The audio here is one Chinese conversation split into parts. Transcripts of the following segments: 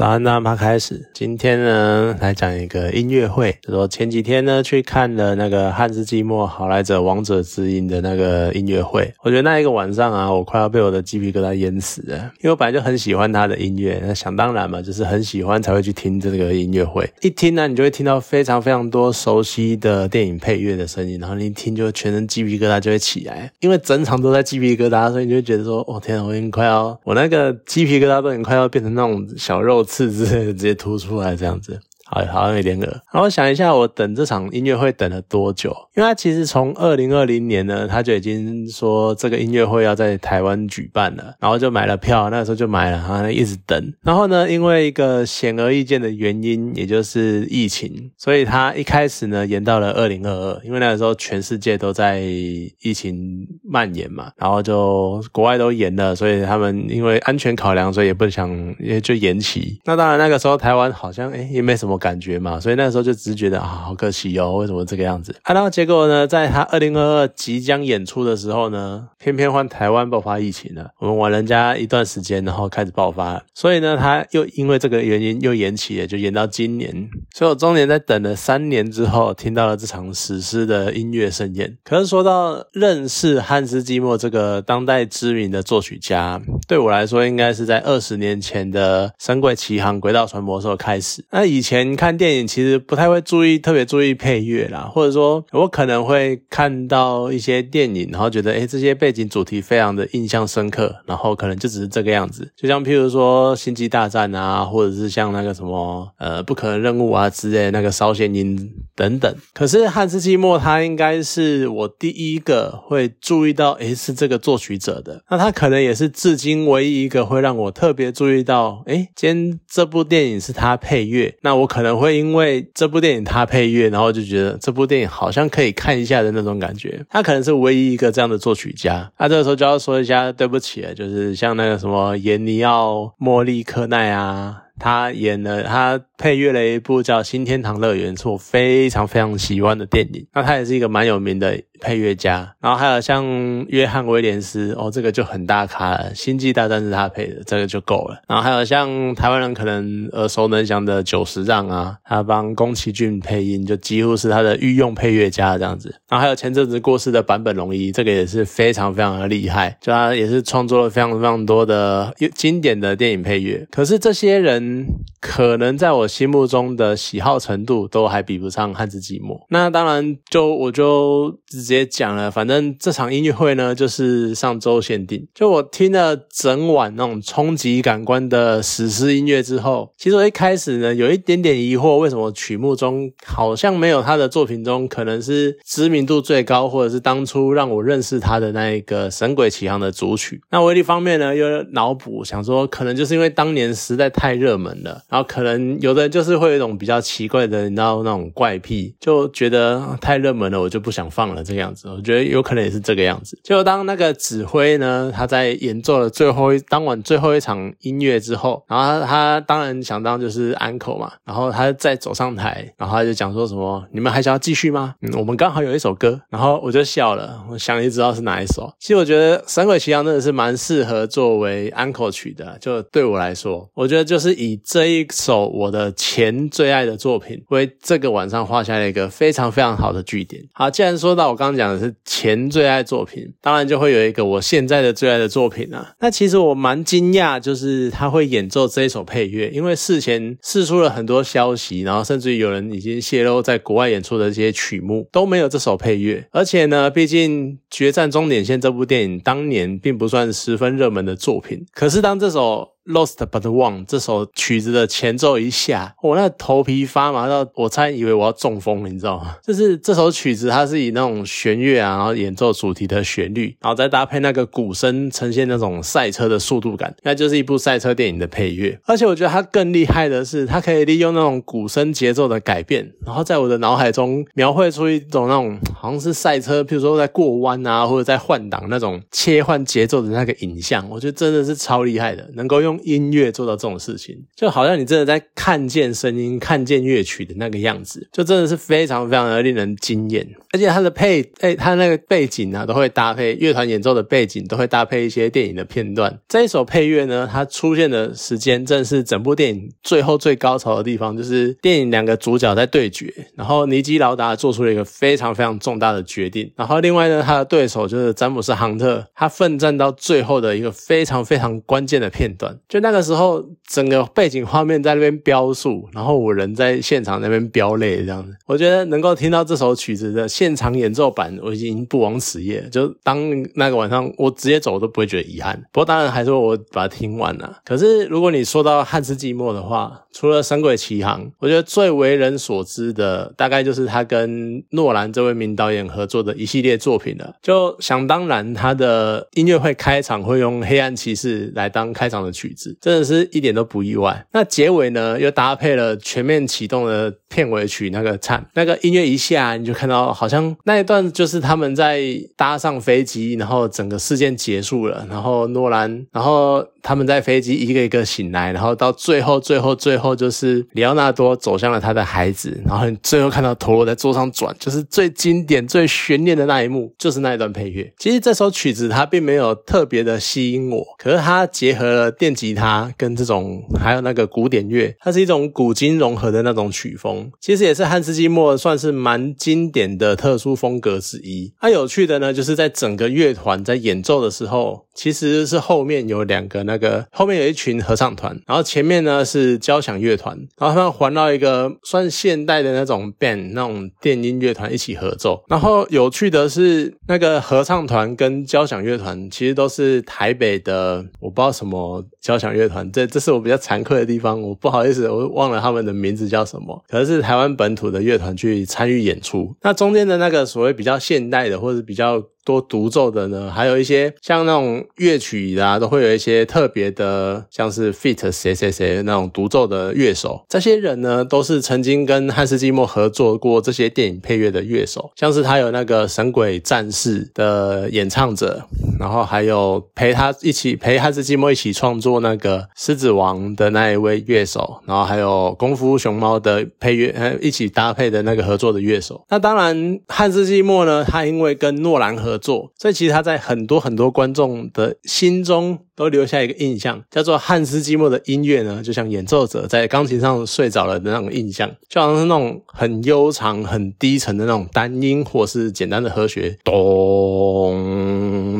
早安，大家开始。今天呢，来讲一个音乐会。就说前几天呢，去看了那个汉斯季默《好来者王者之音》的那个音乐会。我觉得那一个晚上啊，我快要被我的鸡皮疙瘩淹死了。因为我本来就很喜欢他的音乐，那想当然嘛，就是很喜欢才会去听这个音乐会。一听呢，你就会听到非常非常多熟悉的电影配乐的声音，然后你一听就全身鸡皮疙瘩就会起来。因为整场都在鸡皮疙瘩，所以你就觉得说，哦天啊，我已经快要，我那个鸡皮疙瘩都已经快要变成那种小肉。刺之类的直接凸出来，这样子。好，好像有点恶。然后想一下，我等这场音乐会等了多久？因为他其实从二零二零年呢，他就已经说这个音乐会要在台湾举办了，然后就买了票，那个时候就买了，然后一直等。然后呢，因为一个显而易见的原因，也就是疫情，所以他一开始呢延到了二零二二，因为那个时候全世界都在疫情蔓延嘛，然后就国外都延了，所以他们因为安全考量，所以也不想也就延期。那当然那个时候台湾好像哎也没什么。感觉嘛，所以那时候就只是觉得啊，好可惜哦，为什么这个样子？啊，然后结果呢，在他二零二二即将演出的时候呢，偏偏换台湾爆发疫情了。我们玩人家一段时间，然后开始爆发，所以呢，他又因为这个原因又延期了，就延到今年。所以我中年在等了三年之后，听到了这场史诗的音乐盛宴。可是说到认识汉斯季默这个当代知名的作曲家，对我来说，应该是在二十年前的《神鬼奇航》《轨道船魔兽》开始。那以前。看电影其实不太会注意，特别注意配乐啦，或者说我可能会看到一些电影，然后觉得诶这些背景主题非常的印象深刻，然后可能就只是这个样子。就像譬如说《星际大战》啊，或者是像那个什么呃不可能任务啊之类那个烧仙音等等。可是汉斯季默他应该是我第一个会注意到诶是这个作曲者的，那他可能也是至今唯一一个会让我特别注意到诶 今天这部电影是他配乐，那我可。可能会因为这部电影他配乐，然后就觉得这部电影好像可以看一下的那种感觉。他可能是唯一一个这样的作曲家。那这个时候就要说一下对不起了，就是像那个什么严尼奥·莫利克奈啊。他演的，他配乐了一部叫《新天堂乐园》，是我非常非常喜欢的电影。那他也是一个蛮有名的配乐家。然后还有像约翰威廉斯，哦，这个就很大咖了，《星际大战》是他配的，这个就够了。然后还有像台湾人可能耳熟能详的久石让啊，他帮宫崎骏配音，就几乎是他的御用配乐家这样子。然后还有前阵子过世的坂本龙一，这个也是非常非常的厉害，就他也是创作了非常非常多的经典的电影配乐。可是这些人。可能在我心目中的喜好程度都还比不上汉字寂寞。那当然，就我就直接讲了，反正这场音乐会呢，就是上周限定。就我听了整晚那种冲击感官的史诗音乐之后，其实我一开始呢有一点点疑惑，为什么曲目中好像没有他的作品中可能是知名度最高，或者是当初让我认识他的那一个《神鬼奇航》的主曲？那我一方面呢又脑补想说，可能就是因为当年实在太热。门了，然后可能有的就是会有一种比较奇怪的，你知道那种怪癖，就觉得太热门了，我就不想放了这个样子。我觉得有可能也是这个样子。就当那个指挥呢，他在演奏了最后一当晚最后一场音乐之后，然后他他当然想当就是安口嘛，然后他再走上台，然后他就讲说什么：“你们还想要继续吗？”嗯，我们刚好有一首歌，然后我就笑了，我想也知道是哪一首。其实我觉得《神鬼奇航》真的是蛮适合作为安口曲的，就对我来说，我觉得就是。以这一首我的前最爱的作品为这个晚上画下了一个非常非常好的句点。好，既然说到我刚刚讲的是前最爱作品，当然就会有一个我现在的最爱的作品啊。那其实我蛮惊讶，就是他会演奏这一首配乐，因为事前试出了很多消息，然后甚至于有人已经泄露在国外演出的这些曲目都没有这首配乐。而且呢，毕竟《决战终点线》这部电影当年并不算十分热门的作品，可是当这首。Lost but One 这首曲子的前奏一下，我那头皮发麻到，我差点以为我要中风，你知道吗？就是这首曲子，它是以那种弦乐啊，然后演奏主题的旋律，然后再搭配那个鼓声，呈现那种赛车的速度感，那就是一部赛车电影的配乐。而且我觉得它更厉害的是，它可以利用那种鼓声节奏的改变，然后在我的脑海中描绘出一种那种好像是赛车，譬如说在过弯啊，或者在换挡那种切换节奏的那个影像，我觉得真的是超厉害的，能够用。音乐做到这种事情，就好像你真的在看见声音、看见乐曲的那个样子，就真的是非常非常的令人惊艳。而且它的配，哎，它那个背景啊，都会搭配乐团演奏的背景，都会搭配一些电影的片段。这一首配乐呢，它出现的时间正是整部电影最后最高潮的地方，就是电影两个主角在对决，然后尼基劳达做出了一个非常非常重大的决定，然后另外呢，他的对手就是詹姆斯杭特，他奋战到最后的一个非常非常关键的片段，就那个时候整个背景画面在那边飙速，然后我人在现场那边飙泪这样子，我觉得能够听到这首曲子的。现场演奏版我已经不枉此夜，就当那个晚上我直接走都不会觉得遗憾。不过当然还是我把它听完了。可是如果你说到汉斯季默的话，除了《神鬼奇航》，我觉得最为人所知的大概就是他跟诺兰这位名导演合作的一系列作品了。就想当然，他的音乐会开场会用《黑暗骑士》来当开场的曲子真的是一点都不意外。那结尾呢，又搭配了全面启动的片尾曲，那个唱那个音乐一下，你就看到好。像那一段就是他们在搭上飞机，然后整个事件结束了，然后诺兰，然后。他们在飞机一个一个醒来，然后到最后，最后，最后就是里奥纳多走向了他的孩子，然后最后看到陀螺在桌上转，就是最经典、最悬念的那一幕，就是那一段配乐。其实这首曲子它并没有特别的吸引我，可是它结合了电吉他跟这种还有那个古典乐，它是一种古今融合的那种曲风，其实也是汉斯季默算是蛮经典的特殊风格之一。它有趣的呢，就是在整个乐团在演奏的时候。其实是后面有两个那个，后面有一群合唱团，然后前面呢是交响乐团，然后他们环绕一个算现代的那种 band 那种电音乐团一起合奏。然后有趣的是，那个合唱团跟交响乐团其实都是台北的，我不知道什么交响乐团，这这是我比较惭愧的地方，我不好意思，我忘了他们的名字叫什么，可能是台湾本土的乐团去参与演出。那中间的那个所谓比较现代的，或者比较。多独奏的呢，还有一些像那种乐曲啊，都会有一些特别的，像是 fit 谁谁谁那种独奏的乐手。这些人呢，都是曾经跟汉斯季默合作过这些电影配乐的乐手，像是他有那个《神鬼战士》的演唱者，然后还有陪他一起陪汉斯季默一起创作那个《狮子王》的那一位乐手，然后还有《功夫熊猫》的配乐，呃，一起搭配的那个合作的乐手。那当然，汉斯季默呢，他因为跟诺兰合合作，所以其实他在很多很多观众的心中都留下一个印象，叫做汉斯季默的音乐呢，就像演奏者在钢琴上睡着了的那种印象，就好像是那种很悠长、很低沉的那种单音，或是简单的和弦，咚，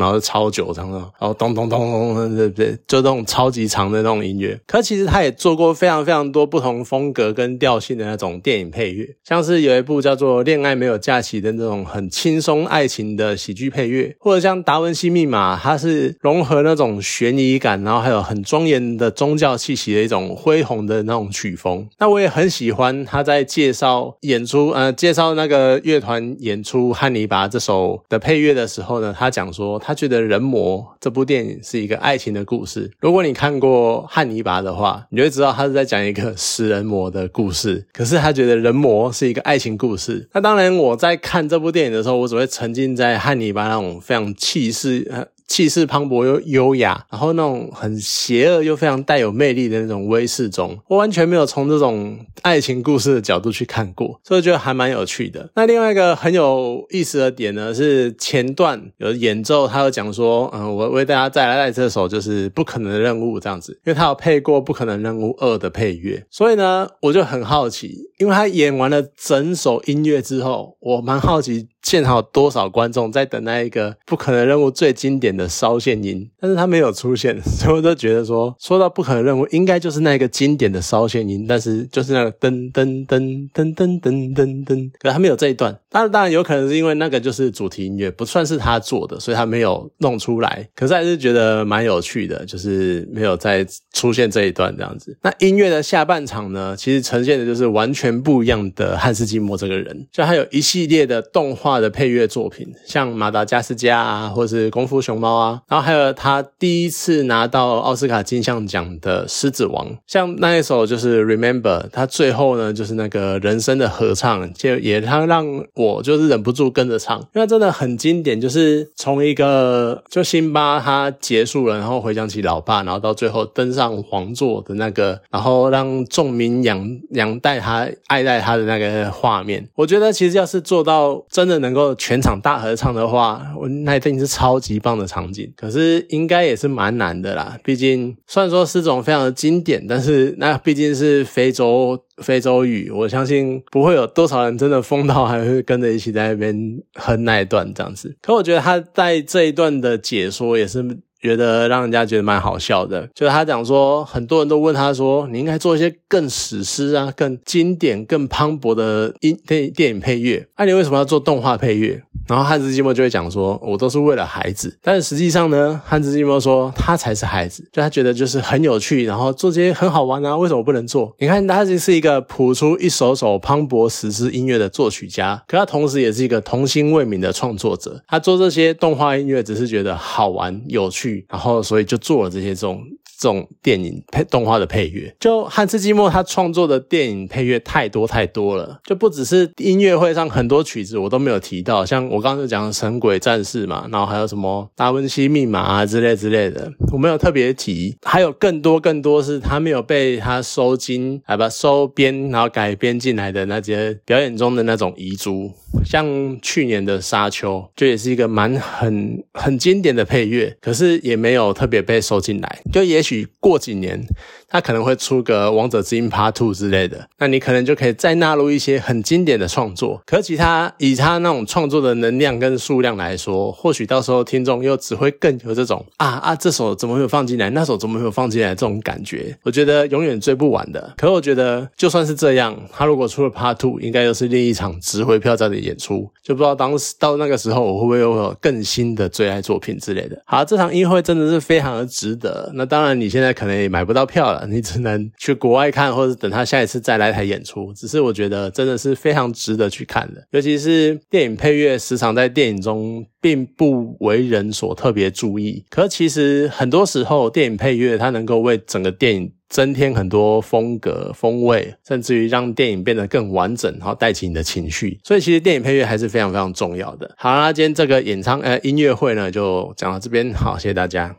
然后超久这样的，然后咚咚咚咚，对不对？就那种超级长的那种音乐。可其实他也做过非常非常多不同风格跟调性的那种电影配乐，像是有一部叫做《恋爱没有假期》的那种很轻松爱情的喜剧。剧配乐，或者像《达文西密码》，它是融合那种悬疑感，然后还有很庄严的宗教气息的一种恢宏的那种曲风。那我也很喜欢他在介绍演出，呃，介绍那个乐团演出《汉尼拔》这首的配乐的时候呢，他讲说他他觉得《人魔》这部电影是一个爱情的故事。如果你看过《汉尼拔》的话，你就会知道他是在讲一个食人魔的故事。可是他觉得《人魔》是一个爱情故事。那当然，我在看这部电影的时候，我只会沉浸在汉尼。拔那种非常气势、气势磅礴又优雅，然后那种很邪恶又非常带有魅力的那种威势中，我完全没有从这种爱情故事的角度去看过，所以觉得还蛮有趣的。那另外一个很有意思的点呢，是前段有演奏，他有讲说，嗯，我为大家带来这首就是不可能的任务这样子，因为他有配过不可能任务二的配乐，所以呢，我就很好奇，因为他演完了整首音乐之后，我蛮好奇。现场有多少观众在等那一个不可能任务最经典的烧线音，但是他没有出现，所以我都觉得说，说到不可能任务，应该就是那个经典的烧线音，但是就是那个噔噔噔噔噔噔噔噔，可他没有这一段。当然，当然有可能是因为那个就是主题音乐，不算是他做的，所以他没有弄出来。可是还是觉得蛮有趣的，就是没有再出现这一段这样子。那音乐的下半场呢，其实呈现的就是完全不一样的汉斯季默这个人，就他有一系列的动画。画的配乐作品，像《马达加斯加》啊，或是《功夫熊猫》啊，然后还有他第一次拿到奥斯卡金像奖的《狮子王》，像那一首就是《Remember》，他最后呢就是那个人声的合唱，就也他让我就是忍不住跟着唱，因为真的很经典，就是从一个就辛巴他结束了，然后回想起老爸，然后到最后登上皇座的那个，然后让众民仰仰戴他、爱戴他的那个画面，我觉得其实要是做到真的能够全场大合唱的话，我那一定是超级棒的场景。可是应该也是蛮难的啦，毕竟虽然说是种非常的经典，但是那毕竟是非洲非洲语，我相信不会有多少人真的疯到还会跟着一起在那边哼那一段这样子。可我觉得他在这一段的解说也是。觉得让人家觉得蛮好笑的，就是他讲说，很多人都问他说，你应该做一些更史诗啊、更经典、更磅礴的音电电影配乐，那你为什么要做动画配乐？然后汉斯季默就会讲说，我都是为了孩子。但是实际上呢，汉斯季默说他才是孩子，就他觉得就是很有趣，然后做这些很好玩啊，为什么不能做？你看他就是一个谱出一首首磅礴史诗音乐的作曲家，可他同时也是一个童心未泯的创作者。他做这些动画音乐只是觉得好玩有趣，然后所以就做了这些这种。这种电影配动画的配乐，就汉斯季默他创作的电影配乐太多太多了，就不只是音乐会上很多曲子我都没有提到，像我刚刚就讲《神鬼战士》嘛，然后还有什么《达文西密码》啊之类之类的，我没有特别提，还有更多更多是他没有被他收金，啊把收编，然后改编进来的那些表演中的那种遗珠，像去年的《沙丘》，就也是一个蛮很很经典的配乐，可是也没有特别被收进来，就也许。过几年。他可能会出个《王者之音 Part Two》之类的，那你可能就可以再纳入一些很经典的创作。可其他以他那种创作的能量跟数量来说，或许到时候听众又只会更有这种啊啊，这首怎么没有放进来？那首怎么没有放进来？这种感觉，我觉得永远追不完的。可我觉得就算是这样，他如果出了 Part Two，应该又是另一场值回票价的演出。就不知道当时到那个时候，我会不会有更新的最爱作品之类的。好，这场音乐会真的是非常的值得。那当然，你现在可能也买不到票了。你只能去国外看，或者等他下一次再来台演出。只是我觉得真的是非常值得去看的，尤其是电影配乐时常在电影中并不为人所特别注意。可其实很多时候，电影配乐它能够为整个电影增添很多风格风味，甚至于让电影变得更完整，然后带起你的情绪。所以其实电影配乐还是非常非常重要的。好，啦今天这个演唱呃音乐会呢，就讲到这边。好，谢谢大家。